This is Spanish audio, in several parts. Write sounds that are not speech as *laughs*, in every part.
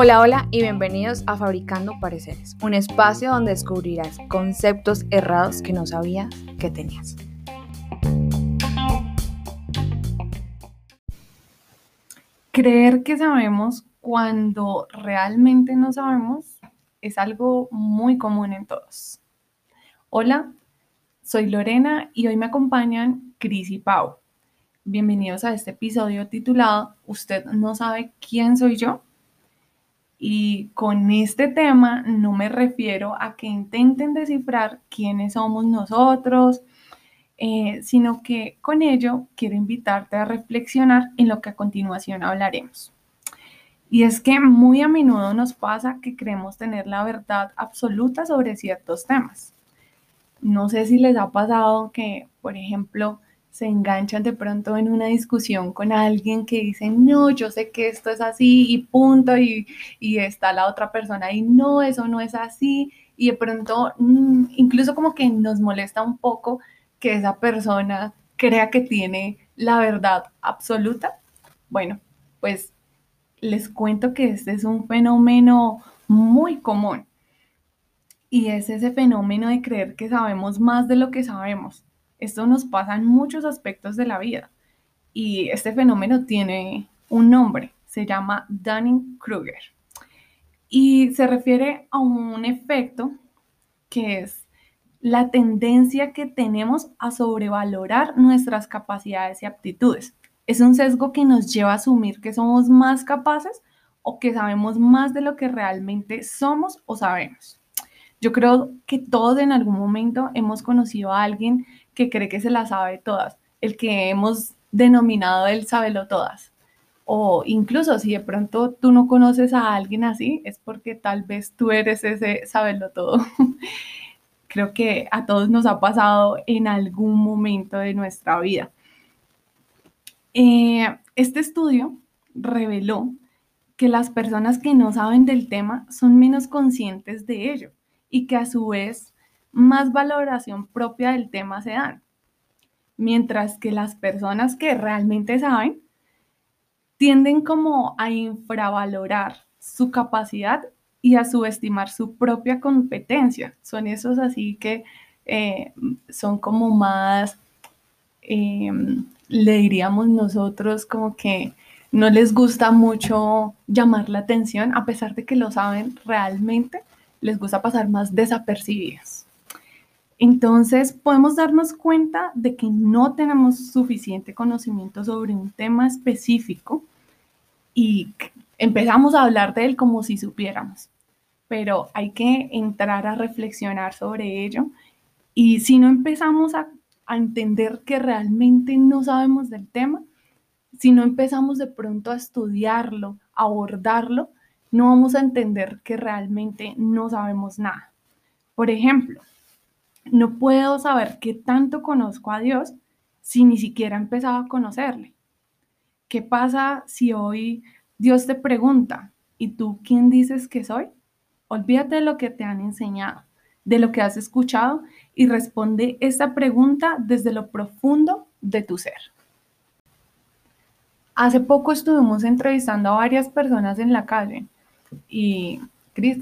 Hola, hola y bienvenidos a Fabricando Pareceres, un espacio donde descubrirás conceptos errados que no sabías que tenías. Creer que sabemos cuando realmente no sabemos es algo muy común en todos. Hola, soy Lorena y hoy me acompañan Cris y Pau. Bienvenidos a este episodio titulado ¿Usted no sabe quién soy yo? Y con este tema no me refiero a que intenten descifrar quiénes somos nosotros, eh, sino que con ello quiero invitarte a reflexionar en lo que a continuación hablaremos. Y es que muy a menudo nos pasa que creemos tener la verdad absoluta sobre ciertos temas. No sé si les ha pasado que, por ejemplo, se enganchan de pronto en una discusión con alguien que dice, no, yo sé que esto es así y punto, y, está la otra persona y no, eso no es así, y de pronto mm, incluso como que nos molesta un poco que esa persona crea que tiene la verdad absoluta. Bueno, pues les cuento que este es un fenómeno muy común. Y es ese fenómeno de creer que sabemos más de lo que sabemos. Esto nos pasa en muchos aspectos de la vida y este fenómeno tiene un nombre, se llama Dunning-Kruger y se refiere a un efecto que es la tendencia que tenemos a sobrevalorar nuestras capacidades y aptitudes. Es un sesgo que nos lleva a asumir que somos más capaces o que sabemos más de lo que realmente somos o sabemos. Yo creo que todos en algún momento hemos conocido a alguien que cree que se la sabe todas, el que hemos denominado el sabelo todas. O incluso si de pronto tú no conoces a alguien así, es porque tal vez tú eres ese sabelo todo. *laughs* Creo que a todos nos ha pasado en algún momento de nuestra vida. Eh, este estudio reveló que las personas que no saben del tema son menos conscientes de ello y que a su vez más valoración propia del tema se dan. Mientras que las personas que realmente saben tienden como a infravalorar su capacidad y a subestimar su propia competencia. Son esos así que eh, son como más, em, le diríamos nosotros, como que no les gusta mucho llamar la atención, a pesar de que lo saben realmente, les gusta pasar más desapercibidas. Entonces podemos darnos cuenta de que no tenemos suficiente conocimiento sobre un tema específico y empezamos a hablar de él como si supiéramos, pero hay que entrar a reflexionar sobre ello y si no empezamos a, entender que realmente no sabemos del tema, si no empezamos de pronto a estudiarlo, a abordarlo, no vamos a entender que realmente no sabemos nada. Por ejemplo, no puedo saber qué tanto conozco a Dios si ni siquiera he empezado a conocerle. ¿Qué pasa si hoy Dios te pregunta, ¿y tú quién dices que soy? Olvídate de lo que te han enseñado, de lo que has escuchado y responde esta pregunta desde lo profundo de tu ser. Hace poco estuvimos entrevistando a varias personas en la calle y, Cris,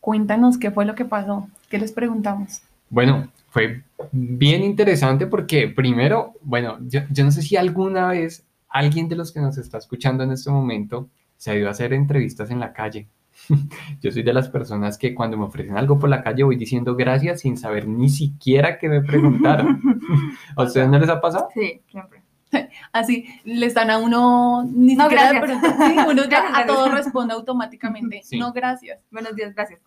cuéntanos qué fue lo que pasó, qué les preguntamos. Bueno, fue bien interesante porque primero, bueno, yo, no sé si alguna vez alguien de los que nos está escuchando en este momento se ha ido a hacer entrevistas en la calle. *laughs* Yo soy de las personas que cuando me ofrecen algo por la calle voy diciendo gracias sin saber ni siquiera que me preguntaron. *laughs* ¿A ustedes no les ha pasado? Sí, siempre. *laughs* Así, le están a uno ni no, siquiera gracias. uno ya a todo responde automáticamente. No, gracias. Buenos días, gracias.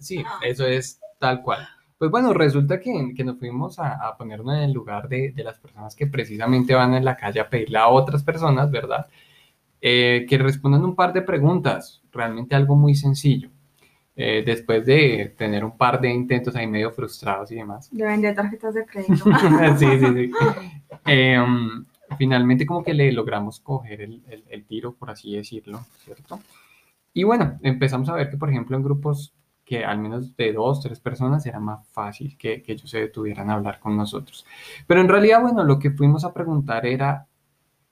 Sí, eso es tal cual. Pues bueno, resulta que, que nos fuimos a, ponernos en el lugar de, de, las personas que precisamente van en la calle a pedirle a otras personas, ¿verdad? Eh, que respondan un par de preguntas, realmente algo muy sencillo. Eh, después de tener un par de intentos ahí medio frustrados y demás. De vender tarjetas de crédito. *laughs* sí, sí, sí. Em, finalmente como que le logramos coger el, el, el, tiro, por así decirlo, ¿cierto? Y bueno, empezamos a ver que, por ejemplo, en grupos que al menos de dos, tres personas era más fácil que, ellos se detuvieran a hablar con nosotros. Pero en realidad, bueno, lo que fuimos a preguntar era,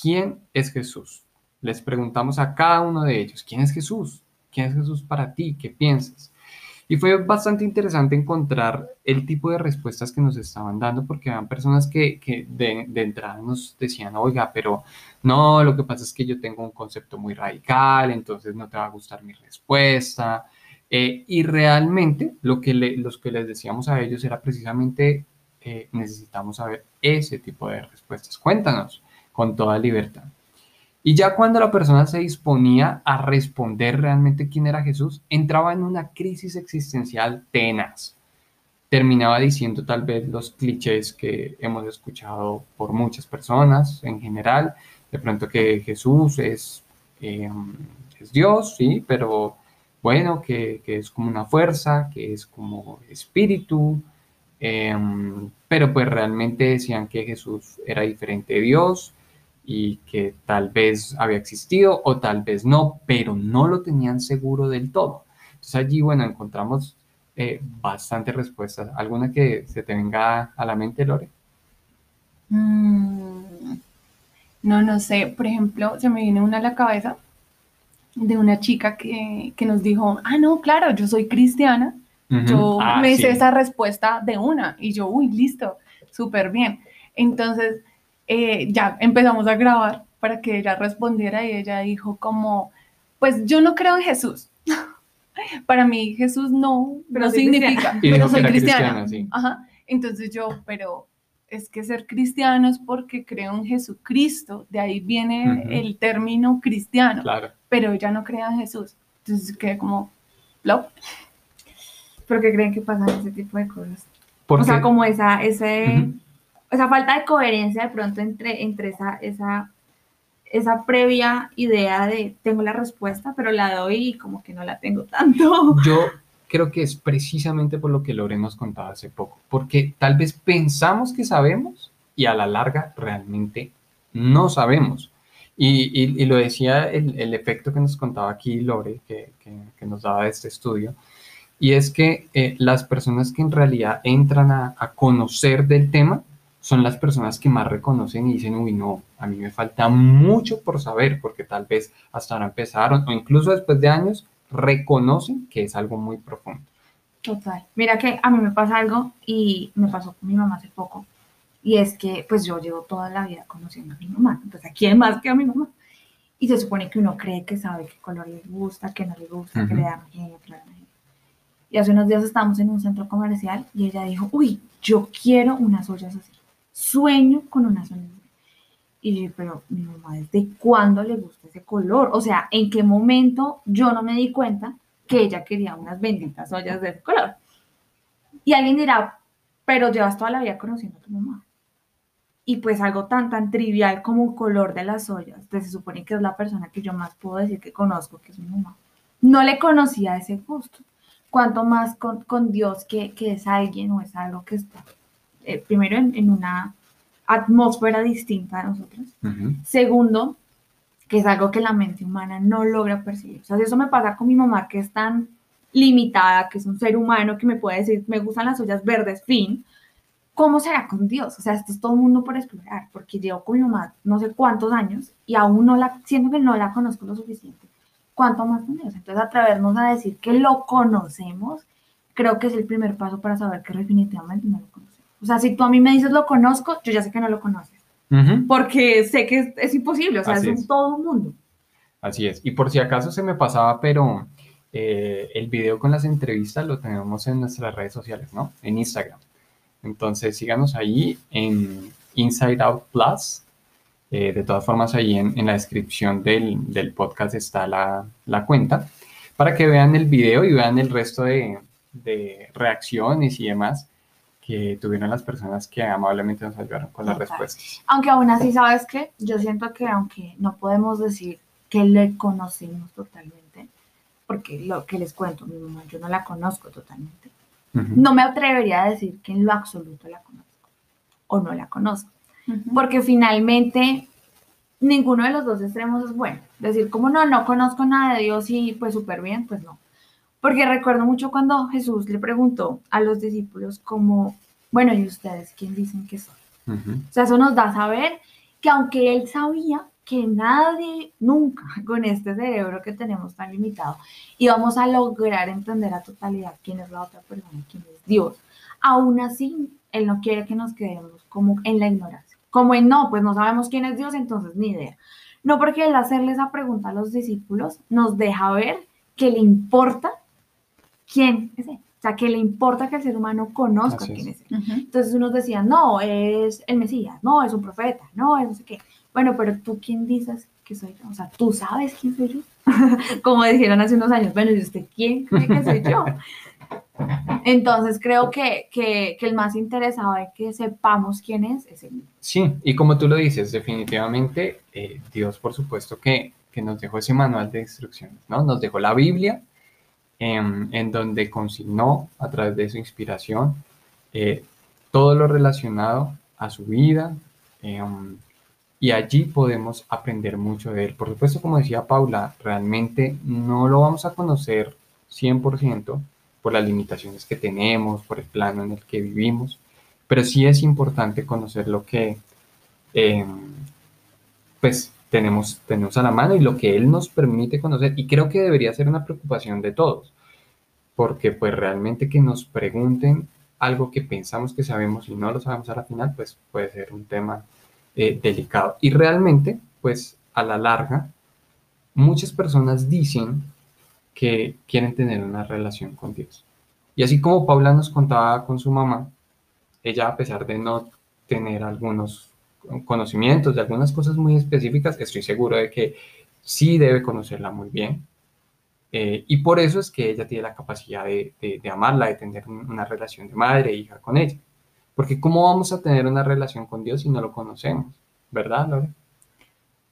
¿quién es Jesús? Les preguntamos a cada uno de ellos, ¿quién es Jesús? ¿Quién es Jesús para ti? ¿Qué piensas? Y fue bastante interesante encontrar el tipo de respuestas que nos estaban dando, porque eran personas que, que de, de, entrada nos decían, oiga, pero no, lo que pasa es que yo tengo un concepto muy radical, entonces no te va a gustar mi respuesta. Eh, y realmente lo que, los que les decíamos a ellos era precisamente, eh, necesitamos saber ese tipo de respuestas. Cuéntanos con toda libertad. Y ya cuando la persona se disponía a responder realmente quién era Jesús, entraba en una crisis existencial tenaz. Terminaba diciendo tal vez los clichés que hemos escuchado por muchas personas en general, de pronto que Jesús es, eh, es Dios, sí, pero bueno, que, es como una fuerza, que es como espíritu, eh, pero pues realmente decían que Jesús era diferente de Dios, y que tal vez había existido o tal vez no, pero no lo tenían seguro del todo. Entonces allí, bueno, encontramos eh, bastantes respuestas. ¿Alguna que se te venga a la mente, Lore? Mm, no, no sé. Por ejemplo, se me viene una a la cabeza de una chica que, que nos dijo, ah, no, claro, yo soy cristiana. Uh -huh. Yo ah, me hice esa respuesta de una y yo, uy, listo, súper bien. Entonces, eh, ya empezamos a grabar para que ella respondiera y ella dijo como, pues yo no creo en Jesús. *laughs* para mí Jesús no, pero no significa, y pero soy cristiana. cristiana sí. Ajá. Entonces yo, pero es que ser cristiano es porque creo en Jesucristo, de ahí viene uh -huh. el término cristiano, claro. pero ella no cree en Jesús. Entonces quedé como, ¿lo? ¿Por qué creen que pasan ese tipo de cosas? ¿Por o qué? sea, como esa, ese... Uh -huh esa falta de coherencia de pronto entre, entre esa, esa, esa previa idea de tengo la respuesta, pero la doy y como que no la tengo tanto. Yo creo que es precisamente por lo que Lore nos contaba hace poco, porque tal vez pensamos que sabemos y a la larga realmente no sabemos. Y, y, y lo decía el, el, efecto que nos contaba aquí Lore, que, que, que nos daba este estudio, y es que eh, las personas que en realidad entran a, a conocer del tema, son las personas que más reconocen y dicen, uy, no, a mí me falta mucho por saber, porque tal vez hasta ahora empezaron, o incluso después de años, reconocen que es algo muy profundo. Total. Mira que a mí me pasa algo y me pasó con mi mamá hace poco, y es que pues yo llevo toda la vida conociendo a mi mamá, entonces, ¿a quién más que a mi mamá? Y se supone que uno cree que sabe qué color le gusta, qué no le gusta, uh -huh. que le da genio, que le da genio. Y hace unos días estábamos en un centro comercial y ella dijo, uy, yo quiero unas ollas así sueño con una sonrisa. Y yo, pero mi mamá, ¿desde cuándo le gusta ese color? O sea, ¿en qué momento yo no me di cuenta que ella quería unas benditas ollas de ese color? Y alguien dirá, pero llevas toda la vida conociendo a tu mamá. Y pues algo tan, tan trivial como un color de las ollas, pues se supone que es la persona que yo más puedo decir que conozco, que es mi mamá. No le conocía ese gusto. Cuanto más con, con Dios, que, que es alguien o es algo que está eh, primero en, en, una atmósfera distinta a nosotros. Uh -huh. Segundo, que es algo que la mente humana no logra percibir. O sea, eso me pasa con mi mamá, que es tan limitada, que es un ser humano que me puede decir, me gustan las ollas verdes, fin. ¿Cómo será con Dios? O sea, esto es todo el mundo por explorar, porque llevo con mi mamá no sé cuántos años y aún no la, siento que no la conozco lo suficiente. ¿Cuánto más con Dios? Entonces, atrevernos a decir que lo conocemos, creo que es el primer paso para saber que definitivamente no lo conocemos. O sea, si tú a mí me dices lo conozco, yo ya sé que no lo conoces. Uh -huh. Porque sé que es, es imposible, o sea, Así es, un todo un mundo. Así es. Y por si acaso se me pasaba, pero eh, el video con las entrevistas lo tenemos en nuestras redes sociales, ¿no? En Instagram. Entonces síganos ahí en Inside Out Plus. Eh, de todas formas, ahí en, en la descripción del, del, podcast está la, la, cuenta para que vean el video y vean el resto de, de reacciones y demás que tuvieron las personas que amablemente nos ayudaron con las respuestas. Aunque aún así, ¿sabes qué? Yo siento que aunque no podemos decir que le conocemos totalmente, porque lo que les cuento, mi mamá, yo no la conozco totalmente, uh -huh. no me atrevería a decir que en lo absoluto la conozco o no la conozco, uh -huh. porque finalmente ninguno de los dos extremos es bueno. Decir como no, no conozco nada de Dios y pues súper bien, pues no. Porque recuerdo mucho cuando Jesús le preguntó a los discípulos como, bueno, ¿y ustedes quién dicen que son? Uh -huh. O sea, eso nos da a saber que aunque él sabía que nadie, nunca, *laughs* con este cerebro que tenemos tan limitado, íbamos a lograr entender a totalidad quién es la otra persona, quién es Dios, aún así, él no quiere que nos quedemos como en la ignorancia, como en no, pues no sabemos quién es Dios, entonces ni idea. No porque el hacerle esa pregunta a los discípulos nos deja ver que le importa quién es él. O sea, que le importa que el ser humano conozca Así quién es él. Entonces unos decían, no, es el Mesías, no, es un profeta, no, es no sé qué. Bueno, pero tú quién dices que soy yo? O sea, ¿tú sabes quién soy yo? *laughs* Como dijeron hace unos años, bueno, ¿y usted quién cree que soy yo? *laughs* Entonces creo que, que, que el más interesado de que sepamos quién es es él. Sí, y como tú lo dices, definitivamente eh, Dios, por supuesto, que, que nos dejó ese manual de instrucciones, ¿no? Nos dejó la Biblia, em, en donde consignó a través de su inspiración eh, todo lo relacionado a su vida, em, y allí podemos aprender mucho de él. Por supuesto, como decía Paula, realmente no lo vamos a conocer 100% por las limitaciones que tenemos, por el plano en el que vivimos, pero sí es importante conocer lo que eh, pues tenemos, tenemos a la mano y lo que Él nos permite conocer. Y creo que debería ser una preocupación de todos, porque pues realmente que nos pregunten algo que pensamos que sabemos y no lo sabemos a la final, pues puede ser un tema eh, delicado. Y realmente, pues a la larga, muchas personas dicen que quieren tener una relación con Dios. Y así como Paula nos contaba con su mamá, ella a pesar de no tener algunos conocimientos de algunas cosas muy específicas, estoy seguro de que sí debe conocerla muy bien. Eh, y por eso es que ella tiene la capacidad de, de, amarla, de tener una relación de madre e hija con ella. Porque ¿cómo vamos a tener una relación con Dios si no lo conocemos? ¿Verdad, Lore?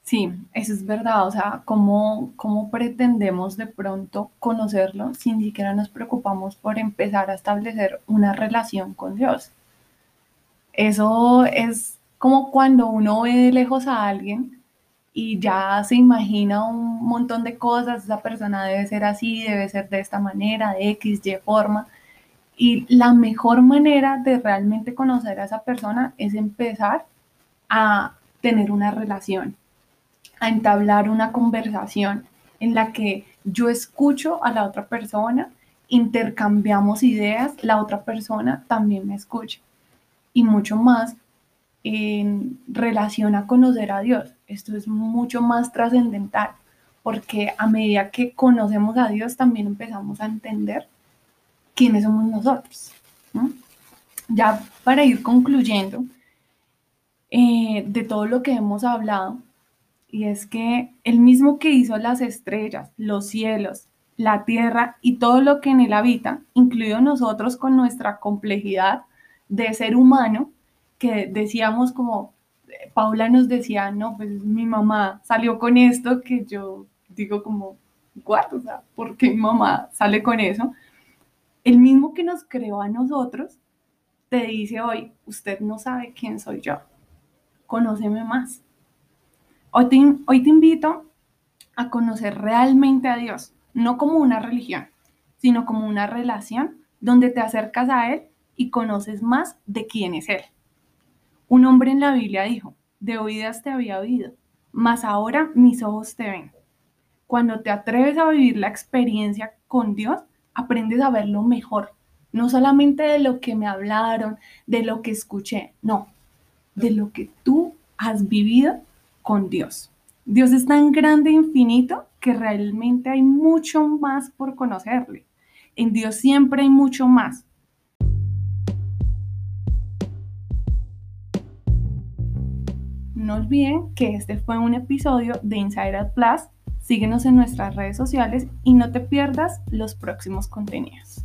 Sí, eso es verdad. O sea, ¿cómo, ¿cómo pretendemos de pronto conocerlo si ni siquiera nos preocupamos por empezar a establecer una relación con Dios? Eso es como cuando uno ve de lejos a alguien y ya se imagina un montón de cosas, esa persona debe ser así, debe ser de esta manera, de X, Y forma. Y la mejor manera de realmente conocer a esa persona es empezar a tener una relación a entablar una conversación en la que yo escucho a la otra persona, intercambiamos ideas, la otra persona también me escucha. Y mucho más en relación a conocer a Dios. Esto es mucho más trascendental, porque a medida que conocemos a Dios también empezamos a entender quiénes somos nosotros. ¿no? Ya para ir concluyendo, eh, de todo lo que hemos hablado, y es que el mismo que hizo las estrellas, los cielos, la tierra y todo lo que en él habita, incluido nosotros con nuestra complejidad de ser humano, que decíamos como, Paula nos decía, no, pues mi mamá salió con esto, que yo digo como, ¿what? O sea, ¿por qué mi mamá sale con eso? El mismo que nos creó a nosotros, te dice hoy, usted no sabe quién soy yo, conóceme más. Hoy hoy te, invito a conocer realmente a Dios, no como una religión, sino como una relación donde te acercas a Él y conoces más de quién es Él. Un hombre en la Biblia dijo, de oídas te había oído, mas ahora mis ojos te ven. Cuando te atreves a vivir la experiencia con Dios, aprendes a verlo mejor, no solamente de lo que me hablaron, de lo que escuché, no, de lo que tú has vivido con Dios. Dios es tan grande e infinito que realmente hay mucho más por conocerle. En Dios siempre hay mucho más. No olviden que este fue un episodio de Insider Plus. Síguenos en nuestras redes sociales y no te pierdas los próximos contenidos.